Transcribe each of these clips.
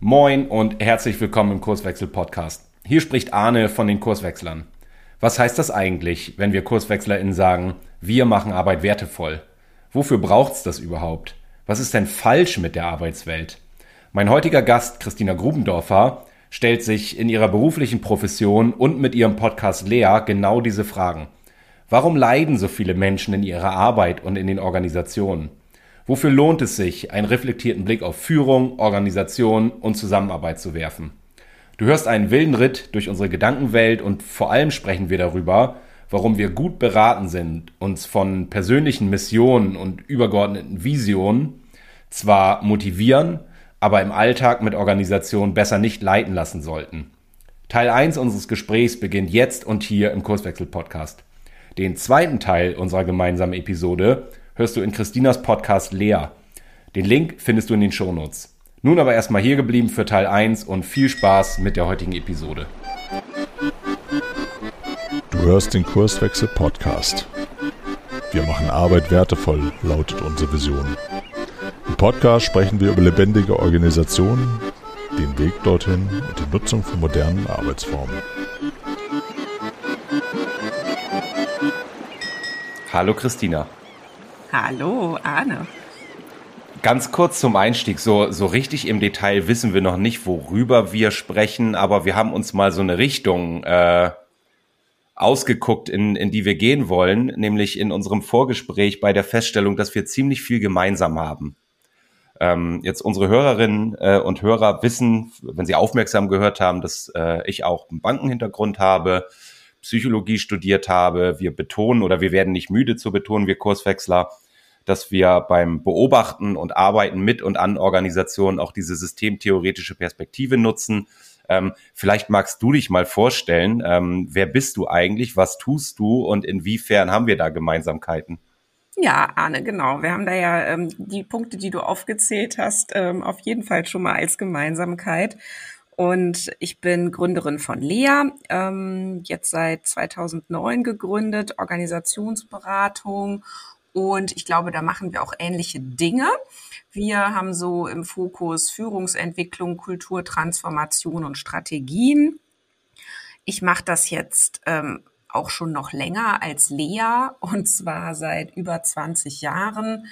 Moin und herzlich willkommen im Kurswechsel-Podcast. Hier spricht Arne von den Kurswechslern. Was heißt das eigentlich, wenn wir KurswechslerInnen sagen, wir machen Arbeit wertevoll? Wofür braucht's das überhaupt? Was ist denn falsch mit der Arbeitswelt? Mein heutiger Gast, Christina Grubendorfer, stellt sich in ihrer beruflichen Profession und mit ihrem Podcast Lea genau diese Fragen. Warum leiden so viele Menschen in ihrer Arbeit und in den Organisationen? Wofür lohnt es sich, einen reflektierten Blick auf Führung, Organisation und Zusammenarbeit zu werfen? Du hörst einen wilden Ritt durch unsere Gedankenwelt und vor allem sprechen wir darüber, warum wir gut beraten sind, uns von persönlichen Missionen und übergeordneten Visionen zwar motivieren, aber im Alltag mit Organisation besser nicht leiten lassen sollten. Teil 1 unseres Gesprächs beginnt jetzt und hier im Kurswechsel Podcast. Den zweiten Teil unserer gemeinsamen Episode hörst du in Christinas Podcast Lea. Den Link findest du in den Shownotes. Nun aber erstmal hier geblieben für Teil 1 und viel Spaß mit der heutigen Episode. Du hörst den Kurswechsel Podcast. Wir machen Arbeit wertevoll, lautet unsere Vision. Im Podcast sprechen wir über lebendige Organisationen, den Weg dorthin und die Nutzung von modernen Arbeitsformen. Hallo Christina. Hallo, Arne. Ganz kurz zum Einstieg, so, so richtig im Detail wissen wir noch nicht, worüber wir sprechen, aber wir haben uns mal so eine Richtung äh, ausgeguckt, in, in die wir gehen wollen, nämlich in unserem Vorgespräch bei der Feststellung, dass wir ziemlich viel gemeinsam haben. Ähm, jetzt unsere Hörerinnen äh, und Hörer wissen, wenn sie aufmerksam gehört haben, dass äh, ich auch einen Bankenhintergrund habe, Psychologie studiert habe. Wir betonen oder wir werden nicht müde zu betonen, wir Kurswechsler, dass wir beim Beobachten und Arbeiten mit und an Organisationen auch diese systemtheoretische Perspektive nutzen. Ähm, vielleicht magst du dich mal vorstellen, ähm, wer bist du eigentlich, was tust du und inwiefern haben wir da Gemeinsamkeiten? Ja, Arne, genau. Wir haben da ja ähm, die Punkte, die du aufgezählt hast, ähm, auf jeden Fall schon mal als Gemeinsamkeit. Und ich bin Gründerin von Lea, ähm, jetzt seit 2009 gegründet, Organisationsberatung. Und ich glaube, da machen wir auch ähnliche Dinge. Wir haben so im Fokus Führungsentwicklung, Kulturtransformation und Strategien. Ich mache das jetzt ähm, auch schon noch länger als Lea und zwar seit über 20 Jahren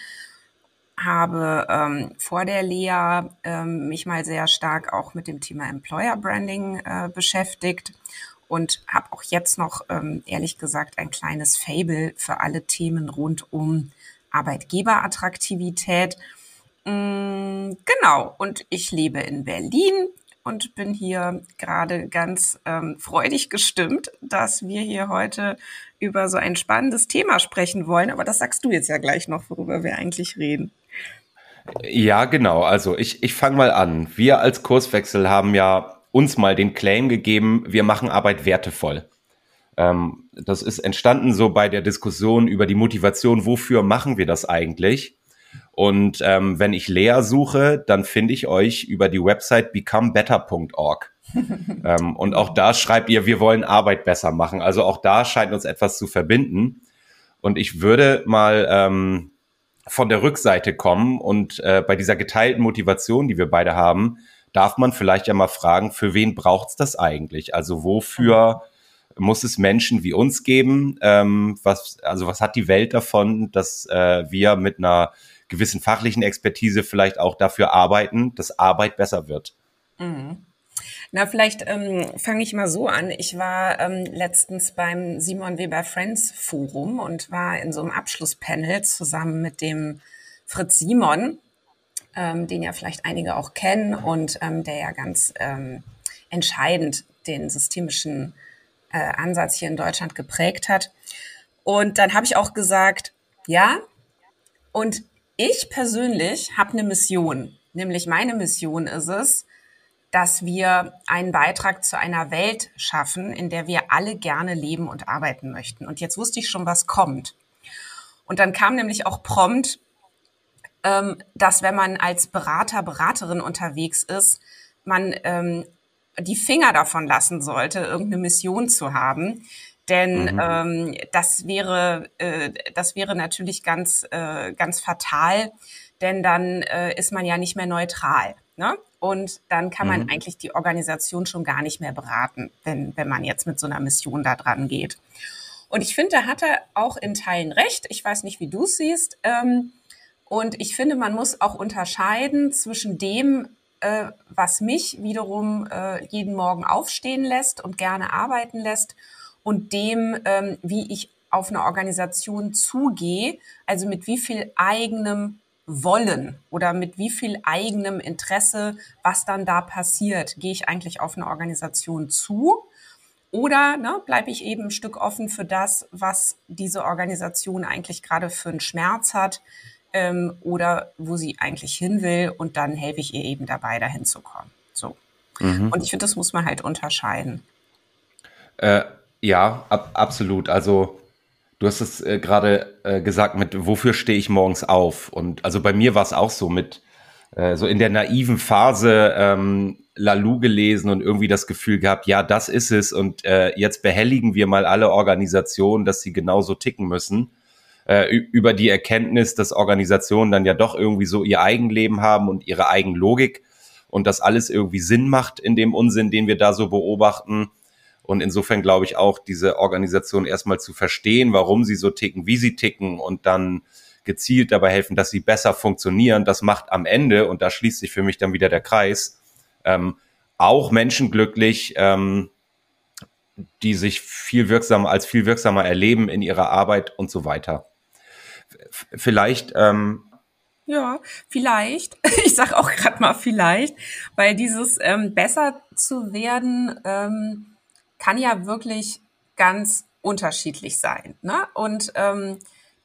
habe ähm, vor der Lea ähm, mich mal sehr stark auch mit dem Thema Employer Branding äh, beschäftigt und habe auch jetzt noch, ähm, ehrlich gesagt, ein kleines Fable für alle Themen rund um Arbeitgeberattraktivität. Mm, genau, und ich lebe in Berlin und bin hier gerade ganz ähm, freudig gestimmt, dass wir hier heute über so ein spannendes Thema sprechen wollen. Aber das sagst du jetzt ja gleich noch, worüber wir eigentlich reden. Ja, genau. Also ich, ich fange mal an. Wir als Kurswechsel haben ja uns mal den Claim gegeben, wir machen Arbeit wertevoll. Ähm, das ist entstanden so bei der Diskussion über die Motivation, wofür machen wir das eigentlich? Und ähm, wenn ich Lea suche, dann finde ich euch über die Website becomebetter.org. ähm, und auch da schreibt ihr, wir wollen Arbeit besser machen. Also auch da scheint uns etwas zu verbinden. Und ich würde mal ähm, von der Rückseite kommen und äh, bei dieser geteilten Motivation, die wir beide haben, darf man vielleicht ja mal fragen, für wen braucht's das eigentlich? Also wofür muss es Menschen wie uns geben? Ähm, was, also was hat die Welt davon, dass äh, wir mit einer gewissen fachlichen Expertise vielleicht auch dafür arbeiten, dass Arbeit besser wird? Mhm. Na, vielleicht ähm, fange ich mal so an. Ich war ähm, letztens beim Simon Weber Friends Forum und war in so einem Abschlusspanel zusammen mit dem Fritz Simon, ähm, den ja vielleicht einige auch kennen und ähm, der ja ganz ähm, entscheidend den systemischen äh, Ansatz hier in Deutschland geprägt hat. Und dann habe ich auch gesagt, ja, und ich persönlich habe eine Mission, nämlich meine Mission ist es, dass wir einen Beitrag zu einer Welt schaffen, in der wir alle gerne leben und arbeiten möchten. Und jetzt wusste ich schon, was kommt. Und dann kam nämlich auch prompt, ähm, dass wenn man als Berater, Beraterin unterwegs ist, man ähm, die Finger davon lassen sollte, irgendeine Mission zu haben. Denn mhm. ähm, das wäre, äh, das wäre natürlich ganz, äh, ganz fatal, denn dann äh, ist man ja nicht mehr neutral. Ne? Und dann kann man mhm. eigentlich die Organisation schon gar nicht mehr beraten, wenn, wenn man jetzt mit so einer Mission da dran geht. Und ich finde, da hat er auch in Teilen recht. Ich weiß nicht, wie du es siehst. Ähm, und ich finde, man muss auch unterscheiden zwischen dem, äh, was mich wiederum äh, jeden Morgen aufstehen lässt und gerne arbeiten lässt und dem, ähm, wie ich auf eine Organisation zugehe, also mit wie viel eigenem Wollen oder mit wie viel eigenem Interesse, was dann da passiert, gehe ich eigentlich auf eine Organisation zu oder ne, bleibe ich eben ein Stück offen für das, was diese Organisation eigentlich gerade für einen Schmerz hat ähm, oder wo sie eigentlich hin will und dann helfe ich ihr eben dabei, dahin zu kommen. So. Mhm. Und ich finde, das muss man halt unterscheiden. Äh, ja, ab, absolut. Also Du hast es äh, gerade äh, gesagt mit, wofür stehe ich morgens auf? Und also bei mir war es auch so mit, äh, so in der naiven Phase ähm, Lalu gelesen und irgendwie das Gefühl gehabt, ja, das ist es und äh, jetzt behelligen wir mal alle Organisationen, dass sie genauso ticken müssen. Äh, über die Erkenntnis, dass Organisationen dann ja doch irgendwie so ihr Eigenleben haben und ihre Eigenlogik und das alles irgendwie Sinn macht in dem Unsinn, den wir da so beobachten und insofern glaube ich auch, diese Organisation erstmal zu verstehen, warum sie so ticken, wie sie ticken und dann gezielt dabei helfen, dass sie besser funktionieren. Das macht am Ende, und da schließt sich für mich dann wieder der Kreis, ähm, auch Menschen glücklich, ähm, die sich viel wirksamer als viel wirksamer erleben in ihrer Arbeit und so weiter. Vielleicht ähm, ja, vielleicht. Ich sage auch gerade mal vielleicht, weil dieses ähm, besser zu werden ähm, kann ja wirklich ganz unterschiedlich sein. Ne? Und ähm,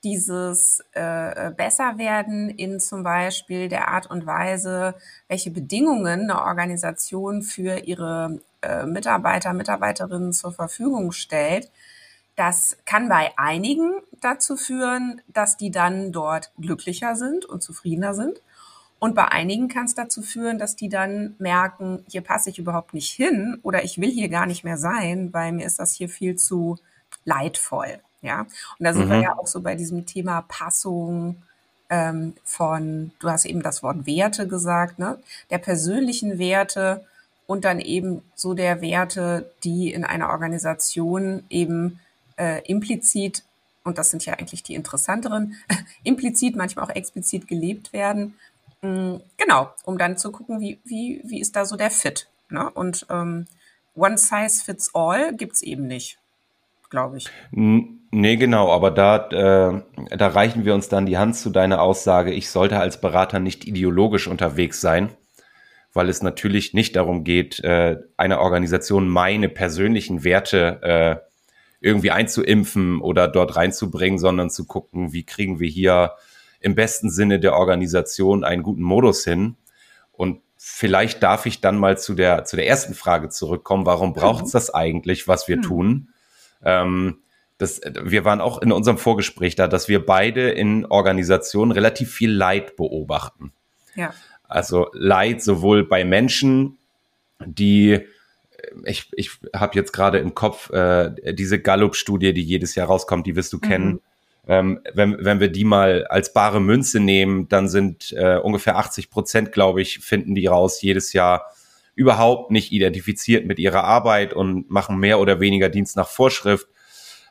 dieses äh, Besserwerden in zum Beispiel der Art und Weise, welche Bedingungen eine Organisation für ihre äh, Mitarbeiter, Mitarbeiterinnen zur Verfügung stellt, das kann bei einigen dazu führen, dass die dann dort glücklicher sind und zufriedener sind. Und bei einigen kann es dazu führen, dass die dann merken, hier passe ich überhaupt nicht hin oder ich will hier gar nicht mehr sein, weil mir ist das hier viel zu leidvoll. Ja, und da sind mhm. wir ja auch so bei diesem Thema Passung ähm, von, du hast eben das Wort Werte gesagt, ne? Der persönlichen Werte und dann eben so der Werte, die in einer Organisation eben äh, implizit, und das sind ja eigentlich die interessanteren, implizit, manchmal auch explizit gelebt werden genau, um dann zu gucken, wie, wie, wie ist da so der Fit. Ne? Und ähm, One Size Fits All gibt's eben nicht, glaube ich. Nee, genau, aber da, äh, da reichen wir uns dann die Hand zu deiner Aussage, ich sollte als Berater nicht ideologisch unterwegs sein, weil es natürlich nicht darum geht, äh, einer Organisation meine persönlichen Werte äh, irgendwie einzuimpfen oder dort reinzubringen, sondern zu gucken, wie kriegen wir hier im besten Sinne der Organisation einen guten Modus hin. Und vielleicht darf ich dann mal zu der, zu der ersten Frage zurückkommen. Warum braucht es das eigentlich, was wir mhm. tun? Ähm, das, wir waren auch in unserem Vorgespräch da, dass wir beide in Organisationen relativ viel Leid beobachten. Ja. Also Leid sowohl bei Menschen, die ich, ich habe jetzt gerade im Kopf äh, diese Gallup-Studie, die jedes Jahr rauskommt, die wirst du mhm. kennen, ähm, wenn, wenn wir die mal als bare Münze nehmen, dann sind äh, ungefähr 80 Prozent, glaube ich, finden die raus jedes Jahr überhaupt nicht identifiziert mit ihrer Arbeit und machen mehr oder weniger Dienst nach Vorschrift.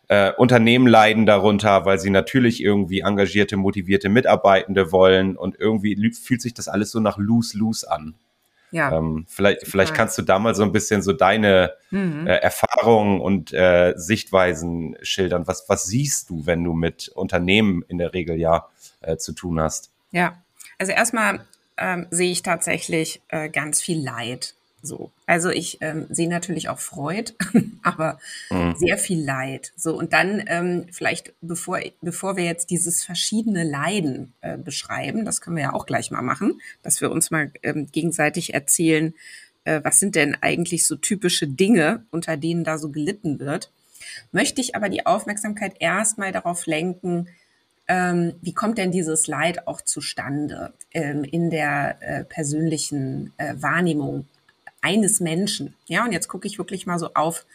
Äh, Unternehmen leiden darunter, weil sie natürlich irgendwie engagierte, motivierte Mitarbeitende wollen und irgendwie fühlt sich das alles so nach lose-lose an. Ja. Ähm, vielleicht, vielleicht kannst du da mal so ein bisschen so deine mhm. äh, Erfahrungen und äh, Sichtweisen schildern. Was, was siehst du, wenn du mit Unternehmen in der Regel ja äh, zu tun hast? Ja, also erstmal ähm, sehe ich tatsächlich äh, ganz viel Leid so. Also ich ähm, sehe natürlich auch Freud, aber mhm. sehr viel Leid. So, und dann ähm, vielleicht, bevor, bevor wir jetzt dieses verschiedene Leiden äh, beschreiben, das können wir ja auch gleich mal machen, dass wir uns mal ähm, gegenseitig erzählen, äh, was sind denn eigentlich so typische Dinge, unter denen da so gelitten wird, möchte ich aber die Aufmerksamkeit erstmal darauf lenken, ähm, wie kommt denn dieses Leid auch zustande ähm, in der äh, persönlichen äh, Wahrnehmung eines Menschen. Ja, und jetzt gucke ich wirklich mal so auf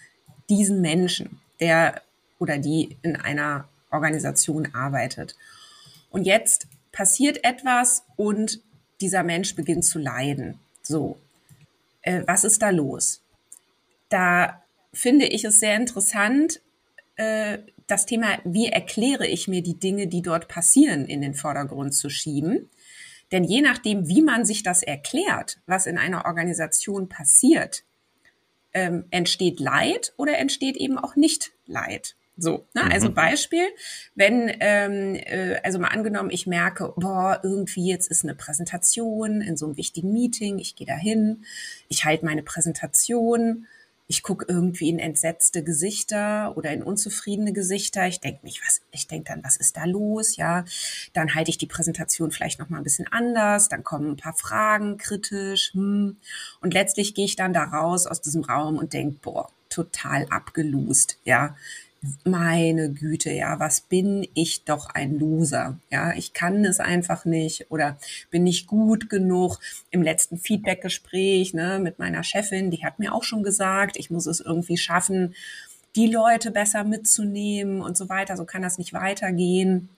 diesen Menschen, der oder die in einer Organisation arbeitet. Und jetzt passiert etwas und dieser Mensch beginnt zu leiden. So, äh, was ist da los? Da finde ich es sehr interessant, äh, das Thema, wie erkläre ich mir die Dinge, die dort passieren, in den Vordergrund zu schieben. Denn je nachdem, wie man sich das erklärt, was in einer Organisation passiert, ähm, entsteht Leid oder entsteht eben auch nicht Leid. So, ne? also mhm. Beispiel, wenn, ähm, äh, also mal angenommen, ich merke, boah, irgendwie jetzt ist eine Präsentation in so einem wichtigen Meeting, ich gehe da hin, ich halte meine Präsentation, ich gucke irgendwie in entsetzte Gesichter oder in unzufriedene Gesichter. Ich denke mich, was, ich denke dann, was ist da los? Ja, dann halte ich die Präsentation vielleicht noch mal ein bisschen anders. Dann kommen ein paar Fragen kritisch. Hm. Und letztlich gehe ich dann da raus aus diesem Raum und denke, boah, total abgelust. Ja, meine Güte, ja, was bin ich doch ein Loser? Ja, ich kann es einfach nicht oder bin nicht gut genug. Im letzten Feedbackgespräch ne, mit meiner Chefin, die hat mir auch schon gesagt, ich muss es irgendwie schaffen, die Leute besser mitzunehmen und so weiter. So kann das nicht weitergehen.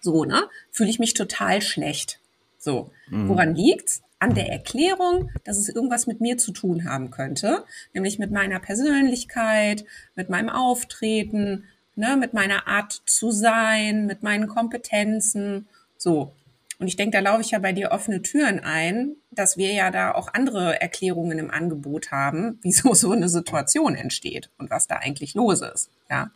So, ne? Fühle ich mich total schlecht. So, mhm. woran liegt's? an der Erklärung, dass es irgendwas mit mir zu tun haben könnte, nämlich mit meiner Persönlichkeit, mit meinem Auftreten, ne, mit meiner Art zu sein, mit meinen Kompetenzen, so. Und ich denke, da laufe ich ja bei dir offene Türen ein, dass wir ja da auch andere Erklärungen im Angebot haben, wieso so eine Situation entsteht und was da eigentlich los ist, ja.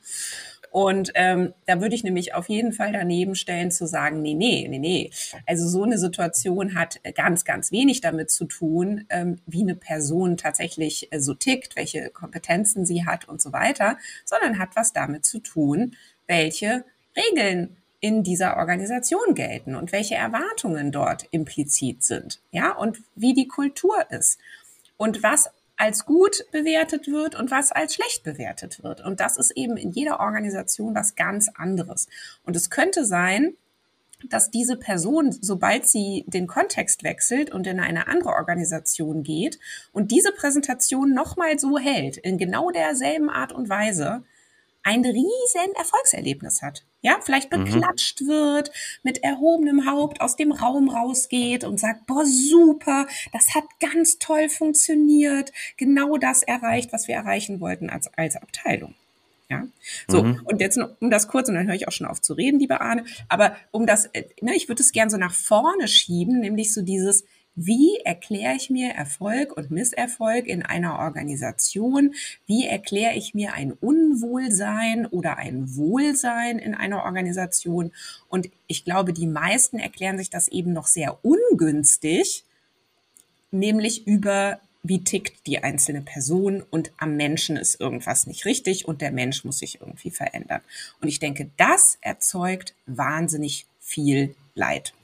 Und ähm, da würde ich nämlich auf jeden Fall daneben stellen zu sagen, nee, nee, nee, nee. Also so eine Situation hat ganz, ganz wenig damit zu tun, ähm, wie eine Person tatsächlich äh, so tickt, welche Kompetenzen sie hat und so weiter, sondern hat was damit zu tun, welche Regeln in dieser Organisation gelten und welche Erwartungen dort implizit sind, ja, und wie die Kultur ist und was als gut bewertet wird und was als schlecht bewertet wird. Und das ist eben in jeder Organisation was ganz anderes. Und es könnte sein, dass diese Person, sobald sie den Kontext wechselt und in eine andere Organisation geht und diese Präsentation nochmal so hält, in genau derselben Art und Weise, ein riesen Erfolgserlebnis hat. Ja, vielleicht mhm. beklatscht mhm. wird, mit erhobenem Haupt aus dem Raum rausgeht und sagt, boah, super, das hat ganz toll funktioniert, genau das erreicht, was wir erreichen wollten als, als Abteilung. Ja, so, mhm. und jetzt um das kurz, und dann höre ich auch schon auf zu reden, liebe Arne, aber um das, äh, ne, ich würde es gern so nach vorne schieben, nämlich so dieses, wie erkläre ich mir Erfolg und Misserfolg in einer Organisation? Wie erkläre ich mir ein Unwohlsein oder ein Wohlsein in einer Organisation? Und ich glaube, die meisten erklären sich das eben noch sehr ungünstig, nämlich über wie tickt die einzelne Person und am Menschen ist irgendwas nicht richtig und der Mensch muss sich irgendwie verändern. Und ich denke, das erzeugt wahnsinnig viel Leid.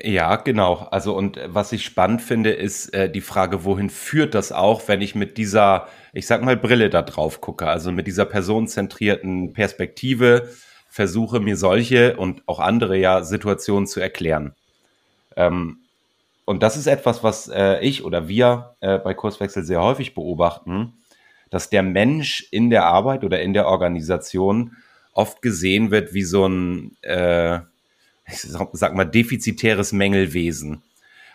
Ja, genau. Also und was ich spannend finde, ist äh, die Frage, wohin führt das auch, wenn ich mit dieser, ich sag mal, Brille da drauf gucke, also mit dieser personenzentrierten Perspektive versuche mir solche und auch andere ja Situationen zu erklären. Ähm, und das ist etwas, was äh, ich oder wir äh, bei Kurswechsel sehr häufig beobachten, dass der Mensch in der Arbeit oder in der Organisation oft gesehen wird wie so ein äh, ich sag mal, defizitäres Mängelwesen.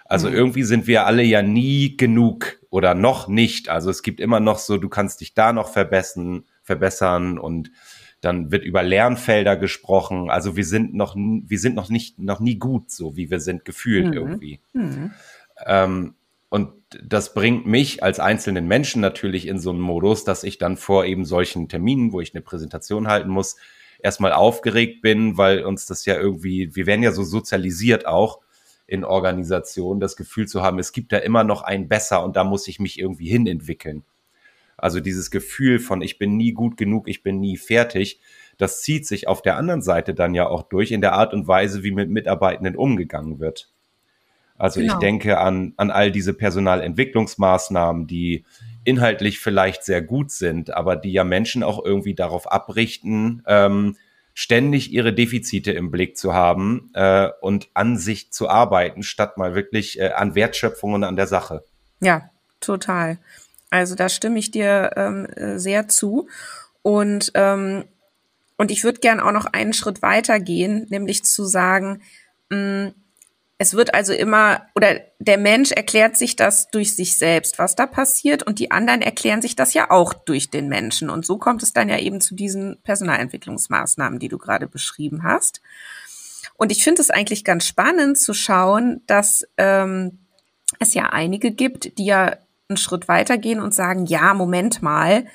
Also mhm. irgendwie sind wir alle ja nie genug oder noch nicht. Also es gibt immer noch so, du kannst dich da noch verbessern, verbessern und dann wird über Lernfelder gesprochen. Also wir sind noch, wir sind noch nicht, noch nie gut, so wie wir sind gefühlt mhm. irgendwie. Mhm. Ähm, und das bringt mich als einzelnen Menschen natürlich in so einen Modus, dass ich dann vor eben solchen Terminen, wo ich eine Präsentation halten muss, erstmal aufgeregt bin, weil uns das ja irgendwie, wir werden ja so sozialisiert auch in Organisationen, das Gefühl zu haben, es gibt da immer noch ein besser und da muss ich mich irgendwie hin entwickeln. Also dieses Gefühl von ich bin nie gut genug, ich bin nie fertig, das zieht sich auf der anderen Seite dann ja auch durch in der Art und Weise, wie mit Mitarbeitenden umgegangen wird. Also genau. ich denke an, an all diese Personalentwicklungsmaßnahmen, die inhaltlich vielleicht sehr gut sind, aber die ja Menschen auch irgendwie darauf abrichten, ähm, ständig ihre Defizite im Blick zu haben äh, und an sich zu arbeiten, statt mal wirklich äh, an Wertschöpfung und an der Sache. Ja, total. Also da stimme ich dir ähm, äh, sehr zu. Und, ähm, und ich würde gern auch noch einen Schritt weiter gehen, nämlich zu sagen, mh, Es wird also immer, oder der Mensch erklärt sich das durch sich selbst, was da passiert, und die anderen erklären sich das ja auch durch den Menschen. Und so kommt es dann ja eben zu diesen Personalentwicklungsmaßnahmen, die du gerade beschrieben hast. Und ich finde es eigentlich ganz spannend zu schauen, dass ähm, es ja einige gibt, die ja einen Schritt weitergehen und sagen, ja, Moment mal,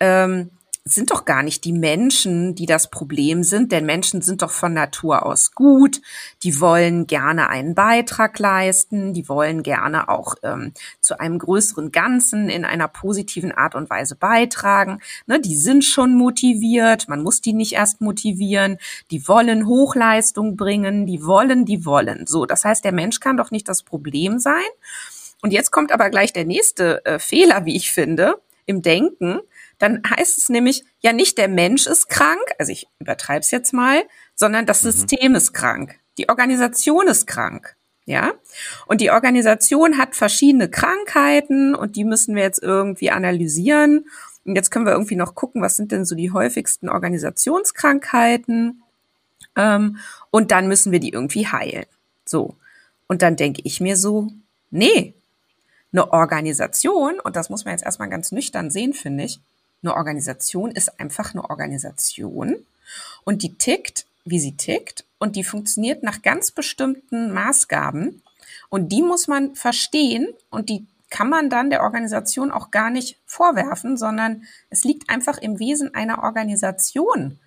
ähm, sind doch gar nicht die Menschen, die das Problem sind, denn Menschen sind doch von Natur aus gut, die wollen gerne einen Beitrag leisten, die wollen gerne auch ähm, zu einem größeren Ganzen in einer positiven Art und Weise beitragen. Ne, die sind schon motiviert, man muss die nicht erst motivieren, die wollen Hochleistung bringen, die wollen, die wollen. So, das heißt, der Mensch kann doch nicht das Problem sein. Und jetzt kommt aber gleich der nächste äh, Fehler, wie ich finde, im Denken dann heißt es nämlich, ja nicht der Mensch ist krank, also ich übertreibe es jetzt mal, sondern das mhm. System ist krank. Die Organisation ist krank. Ja, und die Organisation hat verschiedene Krankheiten und die müssen wir jetzt irgendwie analysieren. Und jetzt können wir irgendwie noch gucken, was sind denn so die häufigsten Organisationskrankheiten? Ähm, und dann müssen wir die irgendwie heilen. So. Und dann denke ich mir so, nee, eine Organisation, und das muss man jetzt erstmal ganz nüchtern sehen, finde ich, eine Organisation ist einfach eine Organisation und die tickt, wie sie tickt und die funktioniert nach ganz bestimmten Maßgaben und die muss man verstehen und die kann man dann der Organisation auch gar nicht vorwerfen, sondern es liegt einfach im Wesen einer Organisation,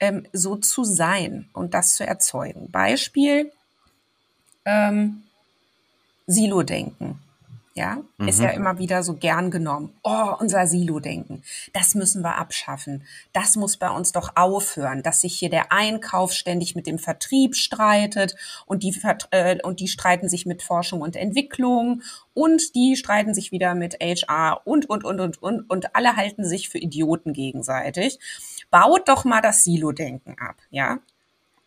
ähm, so zu sein und das zu erzeugen. Beispiel ähm, Silo-Denken ja, mhm. ist ja immer wieder so gern genommen. Oh, unser Silo-Denken, das müssen wir abschaffen. Das muss bei uns doch aufhören, dass sich hier der Einkauf ständig mit dem Vertrieb streitet und die, äh, und die streiten sich mit Forschung und Entwicklung und die streiten sich wieder mit HR und, und, und, und, und, und alle halten sich für Idioten gegenseitig. Baut doch mal das Silo-Denken ab, ja.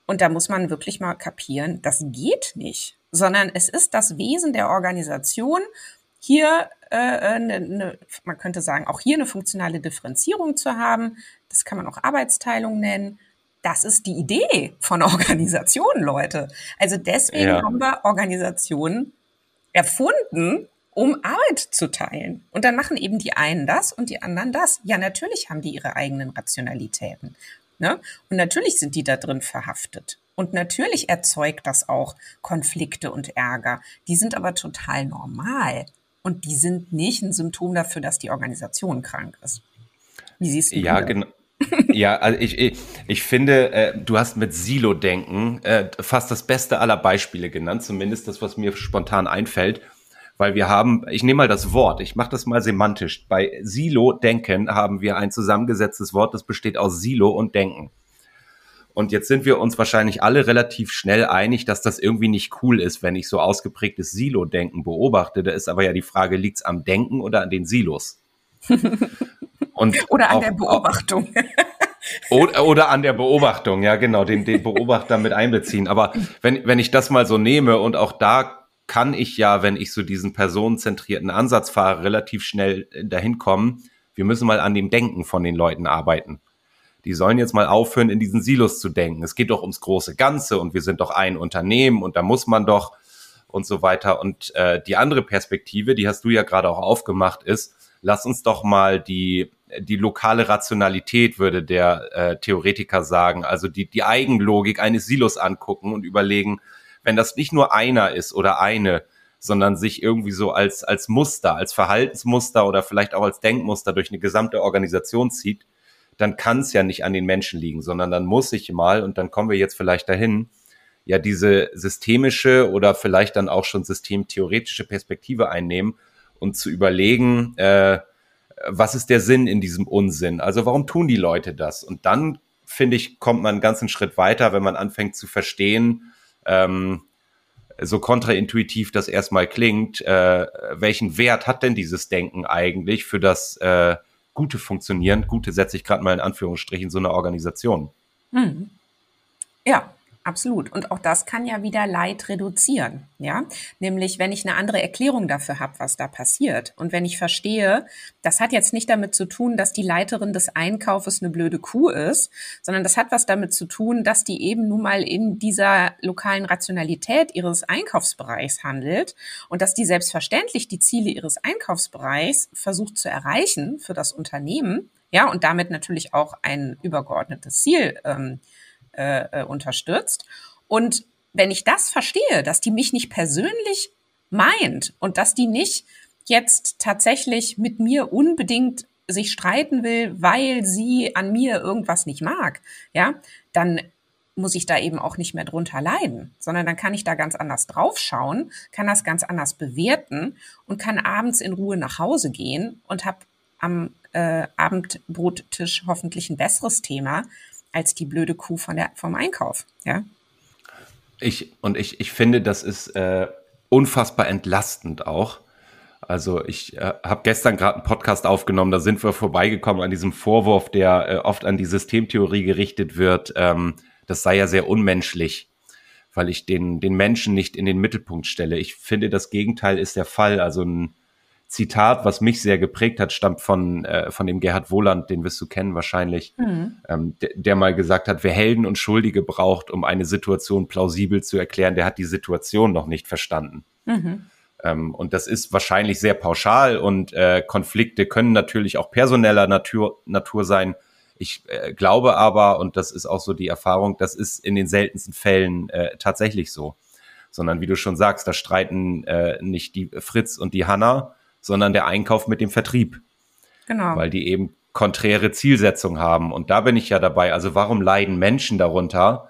Und da muss man wirklich mal kapieren, das geht nicht sondern es ist das Wesen der Organisation, hier äh, ne, ne, man könnte sagen, auch hier eine funktionale Differenzierung zu haben. Das kann man auch Arbeitsteilung nennen. Das ist die Idee von Organisationen, Leute. Also deswegen ja. haben wir Organisationen erfunden, um Arbeit zu teilen. Und dann machen eben die einen das und die anderen das. Ja, natürlich haben die ihre eigenen Rationalitäten. Ne? Und natürlich sind die da drin verhaftet. Und natürlich erzeugt das auch Konflikte und Ärger. Die sind aber total normal. Und die sind nicht ein Symptom dafür, dass die Organisation krank ist. Wie siehst du Ja, genau. ja, also ich, ich, ich finde, äh, du hast mit Silo-Denken äh, fast das beste aller Beispiele genannt, zumindest das, was mir spontan einfällt, weil wir haben, ich nehme mal das Wort, ich mache das mal semantisch. Bei Silo-Denken haben wir ein zusammengesetztes Wort, das besteht aus Silo und Denken. Und jetzt sind wir uns wahrscheinlich alle relativ schnell einig, dass das irgendwie nicht cool ist, wenn ich so ausgeprägtes Silo-Denken beobachte. Da ist aber ja die Frage, liegt's am Denken oder an den Silos? Und oder an auch, der Beobachtung. Oder, oder an der Beobachtung, ja genau, den, den Beobachter mit einbeziehen. Aber wenn, wenn ich das mal so nehme und auch da kann ich ja, wenn ich so diesen personenzentrierten Ansatz fahre, relativ schnell dahin kommen, wir müssen mal an dem Denken von den Leuten arbeiten die sollen jetzt mal aufhören, in diesen Silos zu denken. Es geht doch ums große Ganze und wir sind doch ein Unternehmen und da muss man doch und so weiter. Und äh, die andere Perspektive, die hast du ja gerade auch aufgemacht, ist, lass uns doch mal die, die lokale Rationalität, würde der äh, Theoretiker sagen, also die, die Eigenlogik eines Silos angucken und überlegen, wenn das nicht nur einer ist oder eine, sondern sich irgendwie so als, als Muster, als Verhaltensmuster oder vielleicht auch als Denkmuster durch eine gesamte Organisation zieht, dann kann es ja nicht an den Menschen liegen, sondern dann muss ich mal, und dann kommen wir jetzt vielleicht dahin, ja diese systemische oder vielleicht dann auch schon systemtheoretische Perspektive einnehmen und zu überlegen, äh, was ist der Sinn in diesem Unsinn? Also warum tun die Leute das? Und dann, finde ich, kommt man einen ganzen Schritt weiter, wenn man anfängt zu verstehen, ähm, so kontraintuitiv das erstmal klingt, äh, welchen Wert hat denn dieses Denken eigentlich für das äh, gute funktionieren, gute setze ich gerade mal in Anführungsstrichen, so eine Organisation. Hm. Ja, Absolut. Und auch das kann ja wieder Leid reduzieren, ja. Nämlich, wenn ich eine andere Erklärung dafür habe, was da passiert. Und wenn ich verstehe, das hat jetzt nicht damit zu tun, dass die Leiterin des Einkaufes eine blöde Kuh ist, sondern das hat was damit zu tun, dass die eben nun mal in dieser lokalen Rationalität ihres Einkaufsbereichs handelt und dass die selbstverständlich die Ziele ihres Einkaufsbereichs versucht zu erreichen für das Unternehmen, ja, und damit natürlich auch ein übergeordnetes Ziel ähm, äh, äh, unterstützt. Und wenn ich das verstehe, dass die mich nicht persönlich meint und dass die nicht jetzt tatsächlich mit mir unbedingt sich streiten will, weil sie an mir irgendwas nicht mag, ja, dann muss ich da eben auch nicht mehr drunter leiden, sondern dann kann ich da ganz anders draufschauen, kann das ganz anders bewerten und kann abends in Ruhe nach Hause gehen und habe am äh, Abendbrottisch hoffentlich ein besseres Thema, als die blöde Kuh von der, vom Einkauf. Ja. Ich, und ich, ich finde, das ist äh, unfassbar entlastend auch. Also ich äh, habe gestern gerade einen Podcast aufgenommen, da sind wir vorbeigekommen an diesem Vorwurf, der äh, oft an die Systemtheorie gerichtet wird. Ähm, das sei ja sehr unmenschlich, weil ich den, den Menschen nicht in den Mittelpunkt stelle. Ich finde, das Gegenteil ist der Fall. Also ein Zitat, was mich sehr geprägt hat, stammt von, äh, von dem Gerhard Wohland, den wirst du kennen wahrscheinlich, mhm. ähm, der, der mal gesagt hat, wer Helden und Schuldige braucht, um eine Situation plausibel zu erklären, der hat die Situation noch nicht verstanden. Mhm. Ähm, und das ist wahrscheinlich sehr pauschal und äh, Konflikte können natürlich auch personeller Natur, Natur sein. Ich äh, glaube aber, und das ist auch so die Erfahrung, das ist in den seltensten Fällen äh, tatsächlich so. Sondern wie du schon sagst, da streiten äh, nicht die Fritz und die Hanna, sondern der Einkauf mit dem Vertrieb. Genau. Weil die eben konträre Zielsetzungen haben. Und da bin ich ja dabei. Also warum leiden Menschen darunter?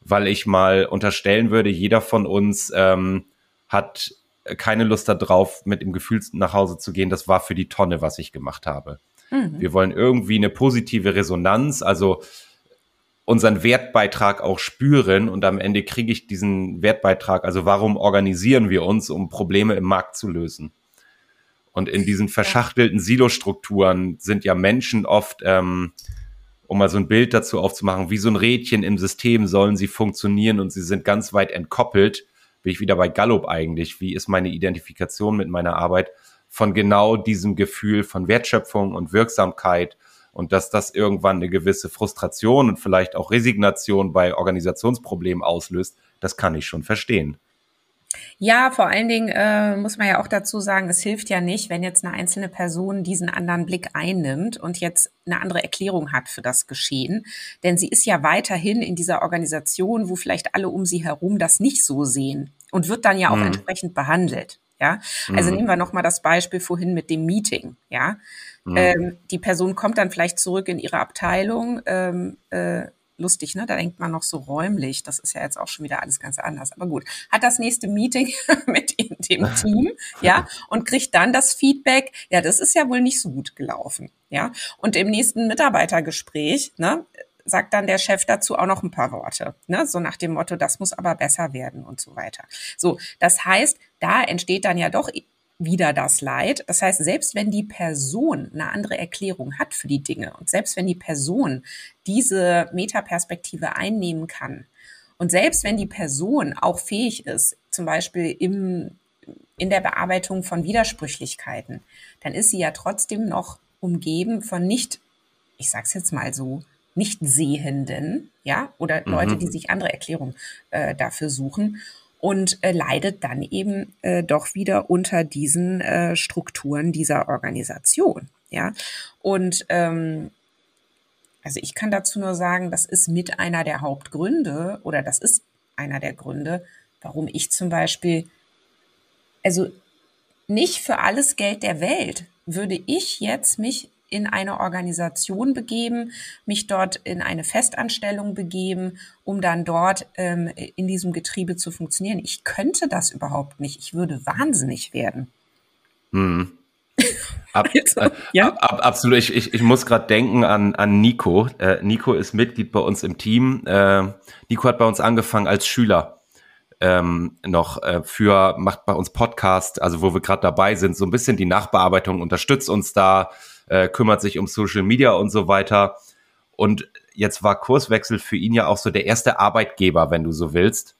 Weil ich mal unterstellen würde, jeder von uns ähm, hat keine Lust darauf, mit dem Gefühl nach Hause zu gehen, das war für die Tonne, was ich gemacht habe. Mhm. Wir wollen irgendwie eine positive Resonanz, also unseren Wertbeitrag auch spüren und am Ende kriege ich diesen Wertbeitrag. Also warum organisieren wir uns, um Probleme im Markt zu lösen? Und in diesen verschachtelten Silostrukturen sind ja Menschen oft, ähm, um mal so ein Bild dazu aufzumachen, wie so ein Rädchen im System sollen sie funktionieren und sie sind ganz weit entkoppelt. Bin ich wieder bei Gallup eigentlich. Wie ist meine Identifikation mit meiner Arbeit? Von genau diesem Gefühl von Wertschöpfung und Wirksamkeit und dass das irgendwann eine gewisse Frustration und vielleicht auch Resignation bei Organisationsproblemen auslöst, das kann ich schon verstehen. Ja, vor allen Dingen äh, muss man ja auch dazu sagen, es hilft ja nicht, wenn jetzt eine einzelne Person diesen anderen Blick einnimmt und jetzt eine andere Erklärung hat für das Geschehen. Denn sie ist ja weiterhin in dieser Organisation, wo vielleicht alle um sie herum das nicht so sehen und wird dann ja auch mhm. entsprechend behandelt. Ja, also mhm. nehmen wir nochmal das Beispiel vorhin mit dem Meeting. Ja, mhm. ähm, die Person kommt dann vielleicht zurück in ihre Abteilung, ähm, äh, lustig, ne? Da denkt man noch so räumlich. Das ist ja jetzt auch schon wieder alles ganz anders. Aber gut, hat das nächste Meeting mit dem Team, ja, und kriegt dann das Feedback, ja, das ist ja wohl nicht so gut gelaufen, ja. Und im nächsten Mitarbeitergespräch, ne, sagt dann der Chef dazu auch noch ein paar Worte, ne? so nach dem Motto, das muss aber besser werden und so weiter. So, das heißt, da entsteht dann ja doch wieder das Leid. Das heißt, selbst wenn die Person eine andere Erklärung hat für die Dinge und selbst wenn die Person diese Metaperspektive einnehmen kann und selbst wenn die Person auch fähig ist, zum Beispiel im, in der Bearbeitung von Widersprüchlichkeiten, dann ist sie ja trotzdem noch umgeben von nicht, ich sag's jetzt mal so, nicht Sehenden, ja, oder Leute, mhm. die sich andere Erklärungen äh, dafür suchen und äh, leidet dann eben äh, doch wieder unter diesen äh, Strukturen dieser Organisation. Ja, und ähm, also ich kann dazu nur sagen, das ist mit einer der Hauptgründe oder das ist einer der Gründe, warum ich zum Beispiel, also nicht für alles Geld der Welt würde ich jetzt mich in eine Organisation begeben, mich dort in eine Festanstellung begeben, um dann dort ähm, in diesem Getriebe zu funktionieren. Ich könnte das überhaupt nicht. Ich würde wahnsinnig werden. Hm. Ab, also, äh, ja? ab, absolut. Ich, ich, ich muss gerade denken an, an Nico. Äh, Nico ist Mitglied bei uns im Team. Äh, Nico hat bei uns angefangen als Schüler ähm, noch äh, für, macht bei uns Podcast, also wo wir gerade dabei sind, so ein bisschen die Nachbearbeitung, unterstützt uns da, äh, kümmert sich um Social Media und so weiter. Und jetzt war Kurswechsel für ihn ja auch so der erste Arbeitgeber, wenn du so willst.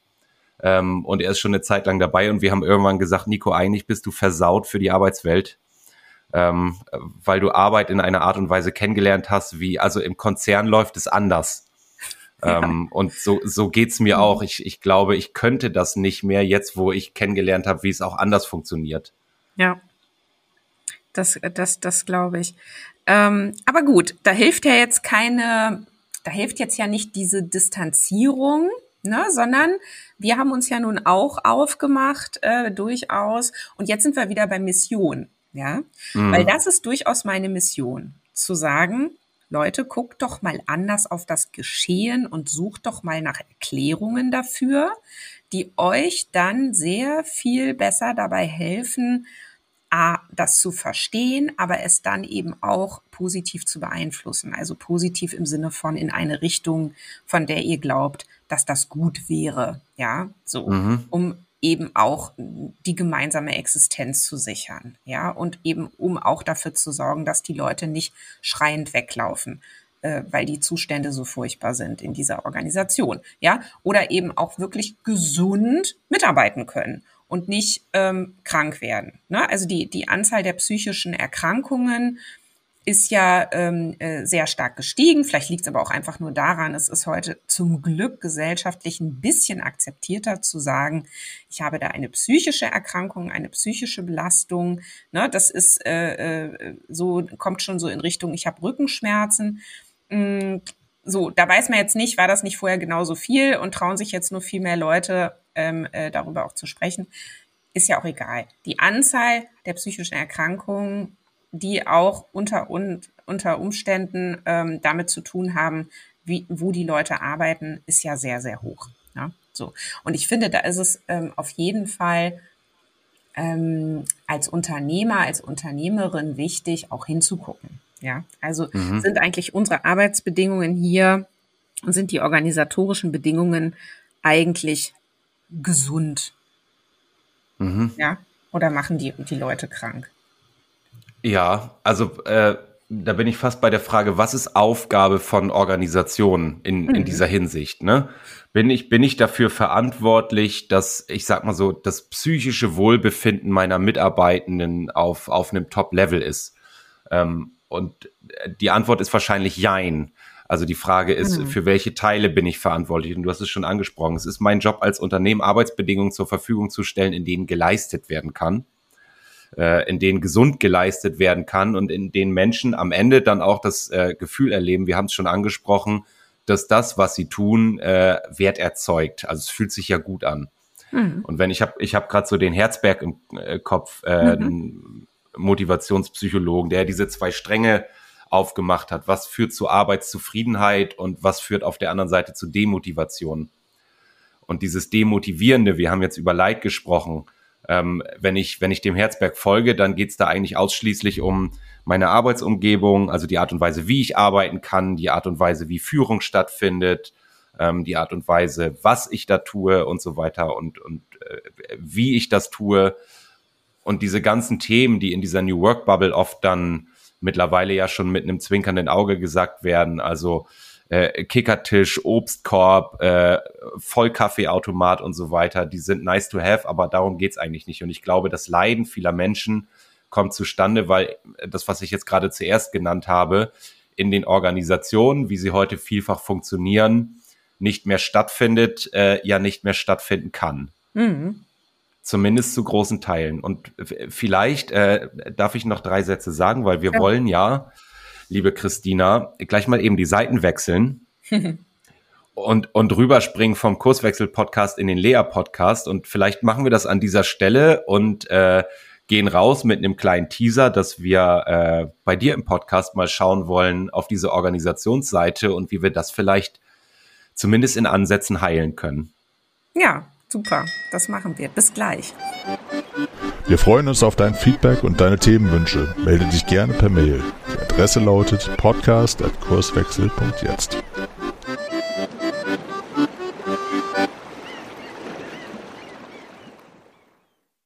Ähm, und er ist schon eine Zeit lang dabei und wir haben irgendwann gesagt, Nico, eigentlich bist du versaut für die Arbeitswelt, ähm, weil du Arbeit in einer Art und Weise kennengelernt hast, wie, also im Konzern läuft es anders. Ja. Ähm, und so, so geht's mir auch. Ich, ich glaube, ich könnte das nicht mehr jetzt, wo ich kennengelernt habe, wie es auch anders funktioniert. Ja, das, das, das glaube ich. Ähm, aber gut, da hilft ja jetzt keine, da hilft jetzt ja nicht diese Distanzierung, ne, sondern wir haben uns ja nun auch aufgemacht, äh, durchaus. Und jetzt sind wir wieder bei Mission, ja, mhm. weil das ist durchaus meine Mission, zu sagen, Leute, guckt doch mal anders auf das Geschehen und sucht doch mal nach Erklärungen dafür, die euch dann sehr viel besser dabei helfen, A, das zu verstehen, aber es dann eben auch positiv zu beeinflussen. Also positiv im Sinne von in eine Richtung, von der ihr glaubt, dass das gut wäre. Ja, so, mhm. um eben auch die gemeinsame Existenz zu sichern. Ja, und eben um auch dafür zu sorgen, dass die Leute nicht schreiend weglaufen äh, weil die Zustände so furchtbar sind in dieser Organisation, ja, oder eben auch wirklich gesund mitarbeiten können und nicht ähm, krank werden. Ne? Also die, die Anzahl der psychischen Erkrankungen ist ja ähm, äh, sehr stark gestiegen. Vielleicht liegt es aber auch einfach nur daran, es ist heute zum Glück gesellschaftlich ein bisschen akzeptierter zu sagen, ich habe da eine psychische Erkrankung, eine psychische Belastung. Ne? Das ist äh, äh, so, kommt schon so in Richtung, ich habe Rückenschmerzen. Mm, so, da weiß man jetzt nicht, war das nicht vorher genauso viel und trauen sich jetzt nur viel mehr Leute ähm, äh, darüber auch zu sprechen, ist ja auch egal. Die Anzahl der psychischen Erkrankungen, die auch unter, un, unter Umständen ähm, damit zu tun haben, wie, wo die Leute arbeiten, ist ja sehr, sehr hoch. Ja? So. Und ich finde, da ist es ähm, auf jeden Fall ähm, als Unternehmer, als Unternehmerin wichtig, auch hinzugucken. Ja, also mhm. sind eigentlich unsere Arbeitsbedingungen hier und sind die organisatorischen Bedingungen eigentlich gesund? Mhm. Ja? Oder machen die die Leute krank? Ja, also äh, da bin ich fast bei der Frage, was ist Aufgabe von Organisationen in, mhm. in dieser Hinsicht? Ne? Bin, ich, bin ich dafür verantwortlich, dass, ich sag mal so, das psychische Wohlbefinden meiner Mitarbeitenden auf, auf einem Top-Level ist? Ähm, und die Antwort ist wahrscheinlich Jein. Also die Frage ist, mhm. für welche Teile bin ich verantwortlich? Und du hast es schon angesprochen. Es ist mein Job als Unternehmen, Arbeitsbedingungen zur Verfügung zu stellen, in denen geleistet werden kann, äh, in denen gesund geleistet werden kann und in denen Menschen am Ende dann auch das äh, Gefühl erleben, wir haben es schon angesprochen, dass das, was sie tun, äh, Wert erzeugt. Also es fühlt sich ja gut an. Mhm. Und wenn ich habe, ich habe gerade so den Herzberg im äh, Kopf, äh, mhm. Motivationspsychologen, der diese zwei Stränge aufgemacht hat. Was führt zu Arbeitszufriedenheit und was führt auf der anderen Seite zu Demotivation? Und dieses Demotivierende, wir haben jetzt über Leid gesprochen. Ähm, wenn ich, wenn ich dem Herzberg folge, dann geht es da eigentlich ausschließlich um meine Arbeitsumgebung, also die Art und Weise, wie ich arbeiten kann, die Art und Weise, wie Führung stattfindet, ähm, die Art und Weise, was ich da tue und so weiter und, und äh, wie ich das tue. Und diese ganzen Themen, die in dieser New Work Bubble oft dann mittlerweile ja schon mit einem zwinkernden Auge gesagt werden. Also äh, Kickertisch, Obstkorb, äh, Vollkaffeeautomat und so weiter, die sind nice to have, aber darum geht's eigentlich nicht. Und ich glaube, das Leiden vieler Menschen kommt zustande, weil das, was ich jetzt gerade zuerst genannt habe, in den Organisationen, wie sie heute vielfach funktionieren, nicht mehr stattfindet, äh, ja nicht mehr stattfinden kann. Mhm. Zumindest zu großen Teilen. Und vielleicht äh, darf ich noch drei Sätze sagen, weil wir ja. wollen ja, liebe Christina, gleich mal eben die Seiten wechseln. und, und rüberspringen vom Kurswechsel-Podcast in den Lea-Podcast. Und vielleicht machen wir das an dieser Stelle und äh, gehen raus mit einem kleinen Teaser, dass wir äh, bei dir im Podcast mal schauen wollen auf diese Organisationsseite und wie wir das vielleicht zumindest in Ansätzen heilen können. Ja, Super, das machen wir. Bis gleich. Wir freuen uns auf dein Feedback und deine Themenwünsche. Melde dich gerne per Mail. Die Adresse lautet podcast.kurswechsel.jetzt.